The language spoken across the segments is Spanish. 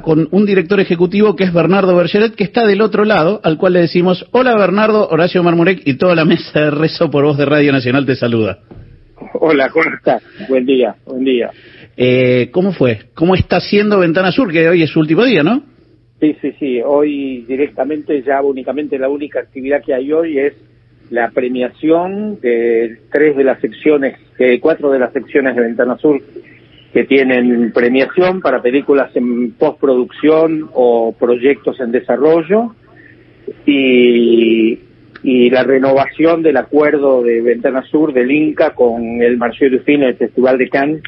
con un director ejecutivo que es Bernardo Bergeret, que está del otro lado, al cual le decimos, hola Bernardo, Horacio Marmurek y toda la mesa de rezo por voz de Radio Nacional te saluda. Hola, ¿cómo estás? Buen día, buen día. Eh, ¿Cómo fue? ¿Cómo está siendo Ventana Sur, que hoy es su último día, no? Sí, sí, sí. Hoy directamente, ya únicamente la única actividad que hay hoy es la premiación de tres de las secciones, de cuatro de las secciones de Ventana Sur que tienen premiación para películas en postproducción o proyectos en desarrollo y, y la renovación del acuerdo de Ventana Sur del Inca con el Marché du el Festival de Cannes,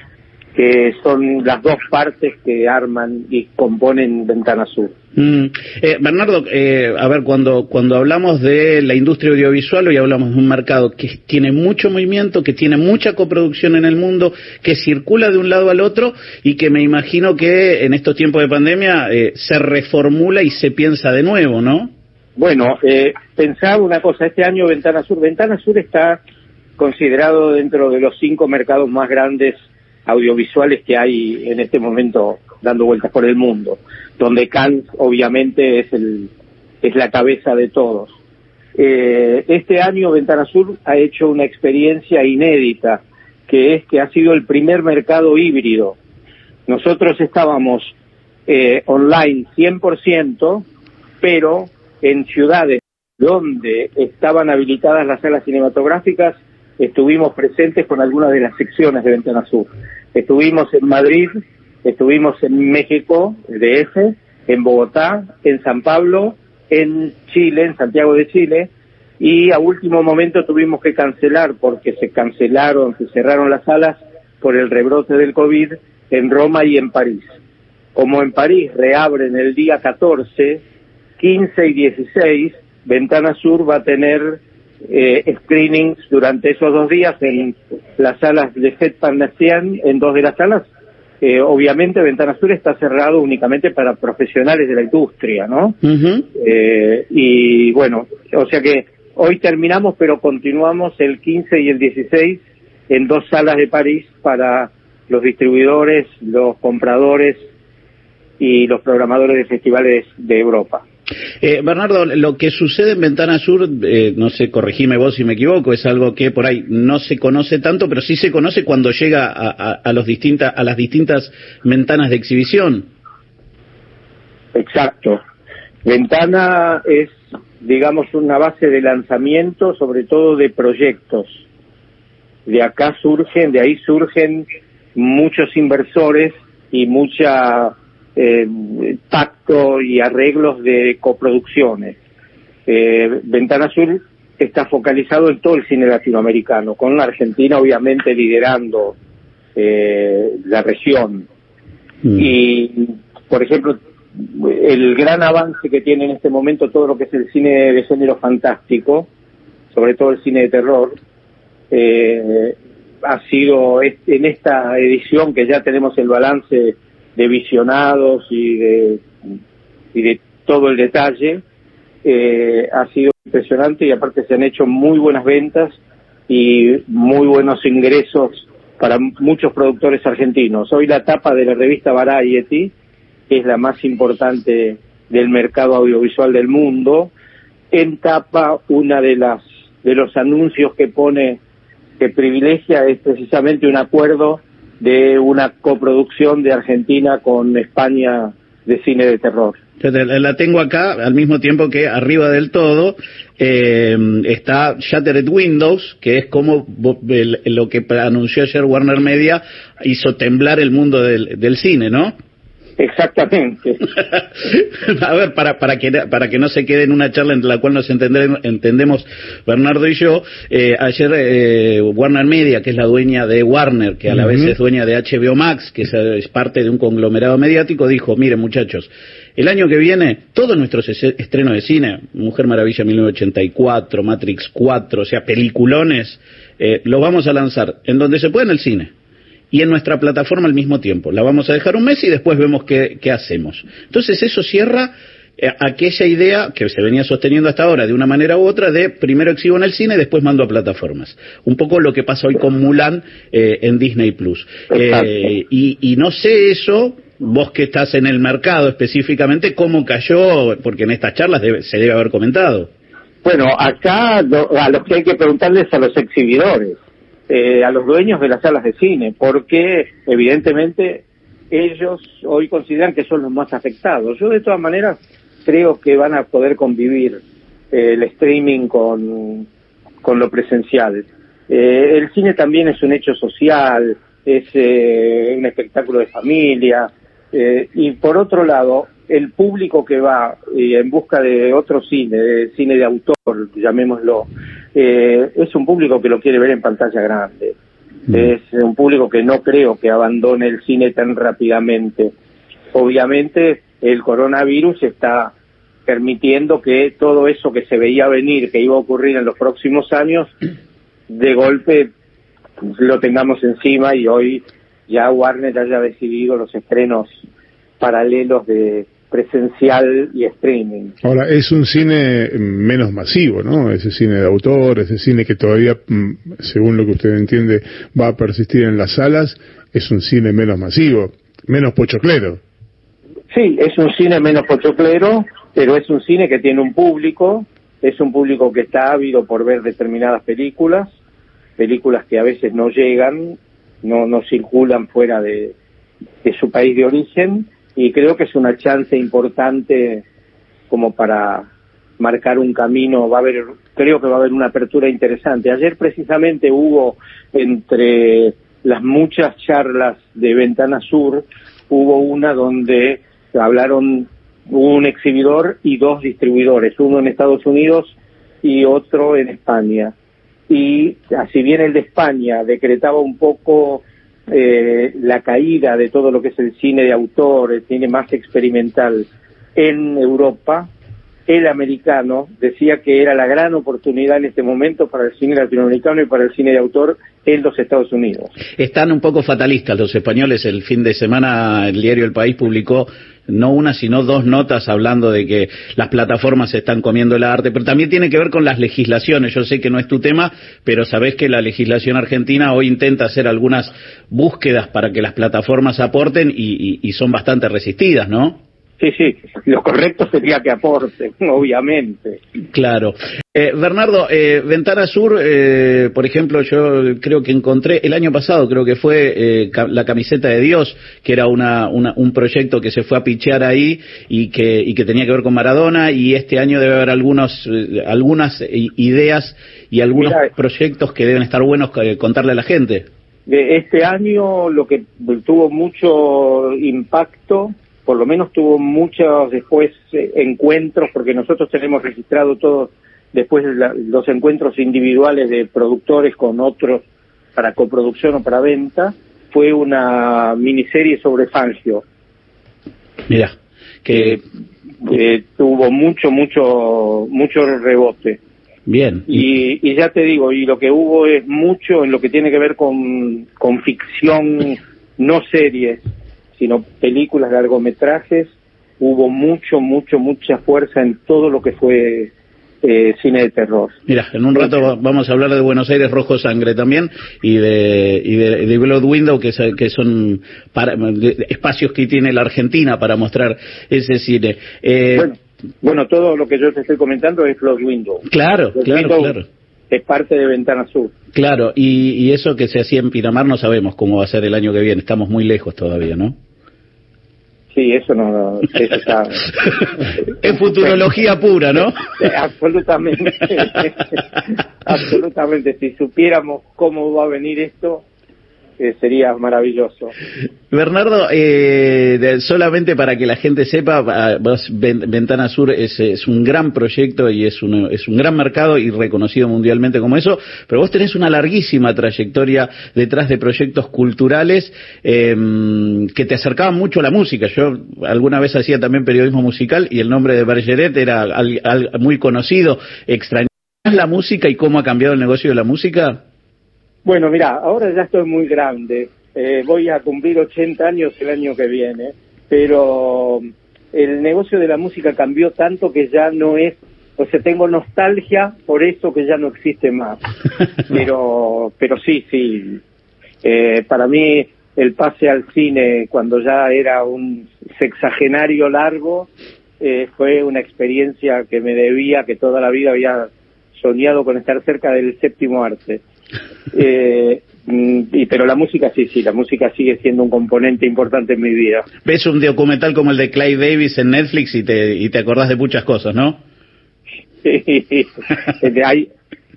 que son las dos partes que arman y componen Ventana Sur. Mm. Eh, Bernardo, eh, a ver, cuando, cuando hablamos de la industria audiovisual, hoy hablamos de un mercado que tiene mucho movimiento, que tiene mucha coproducción en el mundo, que circula de un lado al otro y que me imagino que en estos tiempos de pandemia eh, se reformula y se piensa de nuevo, ¿no? Bueno, eh, pensaba una cosa, este año Ventana Sur, Ventana Sur está considerado dentro de los cinco mercados más grandes audiovisuales que hay en este momento dando vueltas por el mundo, donde Cannes obviamente es, el, es la cabeza de todos. Eh, este año Ventana Sur ha hecho una experiencia inédita, que es que ha sido el primer mercado híbrido. Nosotros estábamos eh, online 100%, pero en ciudades donde estaban habilitadas las salas cinematográficas, estuvimos presentes con algunas de las secciones de Ventana Sur. Estuvimos en Madrid, estuvimos en México, DF, en Bogotá, en San Pablo, en Chile, en Santiago de Chile, y a último momento tuvimos que cancelar porque se cancelaron, se cerraron las salas por el rebrote del COVID en Roma y en París. Como en París reabren el día 14, 15 y 16, Ventana Sur va a tener eh, screenings durante esos dos días en las salas de Parnasian, en dos de las salas. Eh, obviamente Ventana Sur está cerrado únicamente para profesionales de la industria, ¿no? eh, y bueno, o sea que hoy terminamos, pero continuamos el 15 y el 16 en dos salas de París para los distribuidores, los compradores y los programadores de festivales de Europa. Eh, Bernardo, lo que sucede en Ventana Sur, eh, no sé, corregime vos si me equivoco, es algo que por ahí no se conoce tanto, pero sí se conoce cuando llega a, a, los a las distintas ventanas de exhibición. Exacto. Ventana es, digamos, una base de lanzamiento, sobre todo de proyectos. De acá surgen, de ahí surgen muchos inversores y mucha eh, y arreglos de coproducciones. Eh, Ventana Sur está focalizado en todo el cine latinoamericano, con Argentina obviamente liderando eh, la región. Mm. Y, por ejemplo, el gran avance que tiene en este momento todo lo que es el cine de género fantástico, sobre todo el cine de terror, eh, ha sido en esta edición que ya tenemos el balance de visionados y de, y de todo el detalle, eh, ha sido impresionante y aparte se han hecho muy buenas ventas y muy buenos ingresos para muchos productores argentinos. Hoy la tapa de la revista Variety, que es la más importante del mercado audiovisual del mundo, en tapa una de las de los anuncios que pone que privilegia es precisamente un acuerdo de una coproducción de Argentina con España de cine de terror. La tengo acá, al mismo tiempo que arriba del todo eh, está Shattered Windows, que es como lo que anunció ayer Warner Media hizo temblar el mundo del, del cine, ¿no? Exactamente. a ver, para, para, que, para que no se quede en una charla entre la cual nos entendemos Bernardo y yo, eh, ayer eh, Warner Media, que es la dueña de Warner, que a la uh -huh. vez es dueña de HBO Max, que es, es parte de un conglomerado mediático, dijo, miren muchachos, el año que viene, todos nuestros estrenos de cine, Mujer Maravilla 1984, Matrix 4, o sea, peliculones, eh, los vamos a lanzar en donde se puede en el cine y en nuestra plataforma al mismo tiempo. La vamos a dejar un mes y después vemos qué, qué hacemos. Entonces eso cierra eh, aquella idea que se venía sosteniendo hasta ahora de una manera u otra de primero exhibo en el cine y después mando a plataformas. Un poco lo que pasa hoy con Mulan eh, en Disney Plus. Eh, y, y, no sé eso vos que estás en el mercado específicamente, ¿cómo cayó? Porque en estas charlas se debe haber comentado. Bueno, acá a los que hay que preguntarles a los exhibidores, eh, a los dueños de las salas de cine, porque evidentemente ellos hoy consideran que son los más afectados. Yo de todas maneras creo que van a poder convivir eh, el streaming con, con lo presencial. Eh, el cine también es un hecho social, es eh, un espectáculo de familia, eh, y por otro lado, el público que va en busca de otro cine, de cine de autor, llamémoslo, es un público que lo quiere ver en pantalla grande. Mm. Es un público que no creo que abandone el cine tan rápidamente. Obviamente, el coronavirus está permitiendo que todo eso que se veía venir, que iba a ocurrir en los próximos años, de golpe lo tengamos encima y hoy ya Warner haya decidido los estrenos paralelos de presencial y streaming. Ahora, es un cine menos masivo, ¿no? Ese cine de autor, ese cine que todavía, mm, según lo que usted entiende, va a persistir en las salas, es un cine menos masivo, menos pochoclero. Sí, es un cine menos pochoclero, pero es un cine que tiene un público, es un público que está ávido por ver determinadas películas, películas que a veces no llegan, no, no circulan fuera de, de su país de origen, y creo que es una chance importante como para marcar un camino, va a haber, creo que va a haber una apertura interesante. Ayer precisamente hubo entre las muchas charlas de Ventana Sur, hubo una donde hablaron un exhibidor y dos distribuidores, uno en Estados Unidos y otro en España. Y así bien el de España decretaba un poco eh, la caída de todo lo que es el cine de autor, el cine más experimental en Europa, el americano decía que era la gran oportunidad en este momento para el cine latinoamericano y para el cine de autor en los Estados Unidos. Están un poco fatalistas los españoles. El fin de semana el diario El País publicó no una, sino dos notas hablando de que las plataformas están comiendo el arte, pero también tiene que ver con las legislaciones. Yo sé que no es tu tema, pero sabés que la legislación argentina hoy intenta hacer algunas búsquedas para que las plataformas aporten y son bastante resistidas, ¿no? Sí, sí, lo correcto sería que aporte, obviamente. Claro. Eh, Bernardo, eh, Ventana Sur, eh, por ejemplo, yo creo que encontré, el año pasado creo que fue eh, la camiseta de Dios, que era una, un proyecto que se fue a pichear ahí y que, y que tenía que ver con Maradona, y este año debe haber algunos, algunas ideas y algunos proyectos que deben estar buenos contarle a la gente. Este año lo que tuvo mucho impacto por lo menos tuvo muchos después eh, encuentros, porque nosotros tenemos registrado todos después los encuentros individuales de productores con otros para coproducción o para venta, fue una miniserie sobre Fangio. Mira, que tuvo mucho, mucho, mucho rebote. Bien. Y, y ya te digo, y lo que hubo es mucho en lo que tiene que ver con, con ficción, no series sino películas, largometrajes, hubo mucho, mucho, mucha fuerza en todo lo que fue eh, cine de terror. Mira, en un rato vamos a hablar de Buenos Aires Rojo Sangre también y de, y de, Blood Window, que, que son espacios que tiene la Argentina para mostrar ese cine. Eh, bueno, todo lo que yo te estoy comentando es Blood Window. Claro, claro, claro. Es parte de Ventana Sur. Claro, y, y eso que se hacía en Pinamar no sabemos cómo va a ser el año que viene, estamos muy lejos todavía, ¿no? Sí, eso no, está... es futurología pura, ¿no? Absolutamente. Absolutamente. Si supiéramos cómo va a venir esto, eh, sería maravilloso. Bernardo, eh, solamente para que la gente sepa, Ventana Sur es, es, un gran proyecto y es un, es un gran mercado y reconocido mundialmente como eso, pero vos tenés una larguísima trayectoria detrás de proyectos culturales em, que te acercaban mucho a la música. Yo alguna vez hacía también periodismo musical y el nombre de Bergeret era muy conocido. ¿Extrañas la música y cómo ha cambiado el negocio de la música? Bueno, mira, ahora ya estoy muy grande. Eh, voy a cumplir 80 años el año que viene, pero el negocio de la música cambió tanto que ya no es, o sea, tengo nostalgia por eso que ya no existe más. Pero, pero sí, sí. Eh, para mí el pase al cine cuando ya era un sexagenario largo eh, fue una experiencia que me debía, que toda la vida había soñado con estar cerca del séptimo arte. Eh, y, pero la música sí, sí, la música sigue siendo un componente importante en mi vida. Ves un documental como el de Clive Davis en Netflix y te, y te acordás de muchas cosas, ¿no? Sí, hay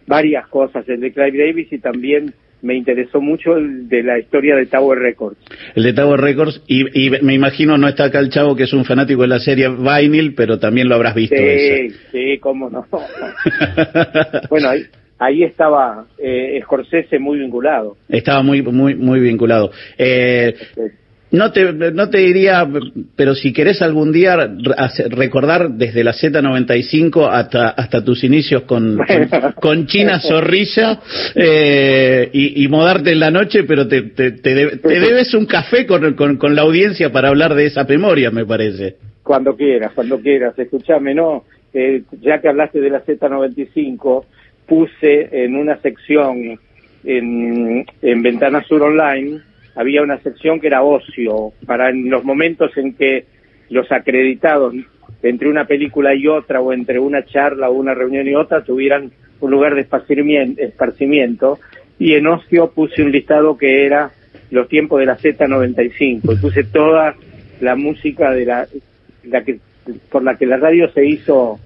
varias cosas, el de Clive Davis y también me interesó mucho el de la historia de Tower Records. El de Tower Records, y, y, me imagino no está acá el chavo que es un fanático de la serie Vinyl, pero también lo habrás visto. Sí, sí, cómo no. bueno, ahí, ahí estaba eh, Scorsese muy vinculado. Estaba muy, muy, muy vinculado. Eh, no te, no te diría, pero si querés algún día recordar desde la Z95 hasta, hasta tus inicios con, con, China Zorrilla eh, y, y, modarte en la noche, pero te, te, te, debes un café con, con, con, la audiencia para hablar de esa memoria, me parece. Cuando quieras, cuando quieras. Escuchame, ¿no? Eh, ya que hablaste de la Z95, puse en una sección en, en Ventana Sur Online había una sección que era ocio, para en los momentos en que los acreditados entre una película y otra o entre una charla o una reunión y otra tuvieran un lugar de esparcimiento y en ocio puse un listado que era los tiempos de la Z95 y puse toda la música de la, la que por la que la radio se hizo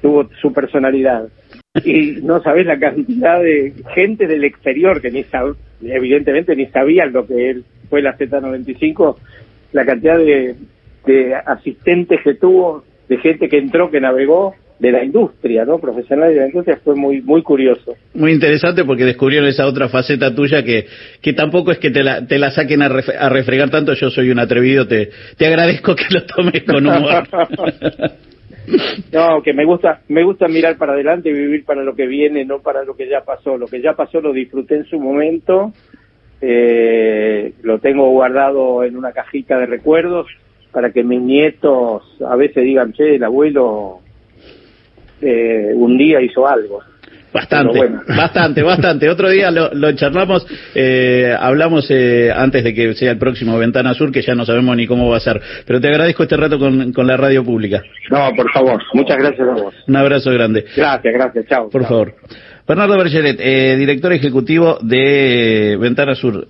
tuvo su personalidad y no sabes la cantidad de gente del exterior que ni sab evidentemente ni sabían lo que fue la Z95, la cantidad de, de asistentes que tuvo, de gente que entró, que navegó, de la industria, ¿no? Profesional de la industria fue muy muy curioso. Muy interesante porque descubrieron esa otra faceta tuya que, que tampoco es que te la, te la saquen a, a refregar tanto. Yo soy un atrevido, te, te agradezco que lo tomes con humor. No, que me gusta, me gusta mirar para adelante y vivir para lo que viene, no para lo que ya pasó. Lo que ya pasó lo disfruté en su momento, eh, lo tengo guardado en una cajita de recuerdos para que mis nietos a veces digan, che, el abuelo eh, un día hizo algo. Bastante, bastante, bastante. Otro día lo, lo charlamos, eh, hablamos eh, antes de que sea el próximo Ventana Sur, que ya no sabemos ni cómo va a ser. Pero te agradezco este rato con, con la radio pública. No, por favor, muchas gracias a vos. Un abrazo grande. Gracias, gracias, chao. Por favor. Bernardo Bergeret, eh, director ejecutivo de Ventana Sur.